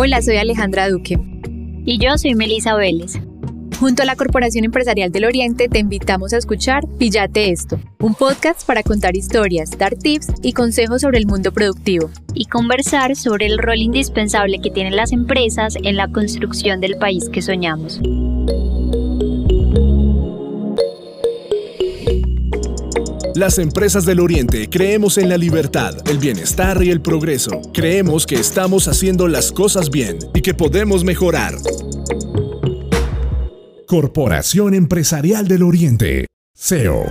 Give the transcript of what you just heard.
Hola, soy Alejandra Duque. Y yo soy Melisa Vélez. Junto a la Corporación Empresarial del Oriente te invitamos a escuchar Píllate esto, un podcast para contar historias, dar tips y consejos sobre el mundo productivo. Y conversar sobre el rol indispensable que tienen las empresas en la construcción del país que soñamos. Las empresas del Oriente creemos en la libertad, el bienestar y el progreso. Creemos que estamos haciendo las cosas bien y que podemos mejorar. Corporación Empresarial del Oriente. CEO.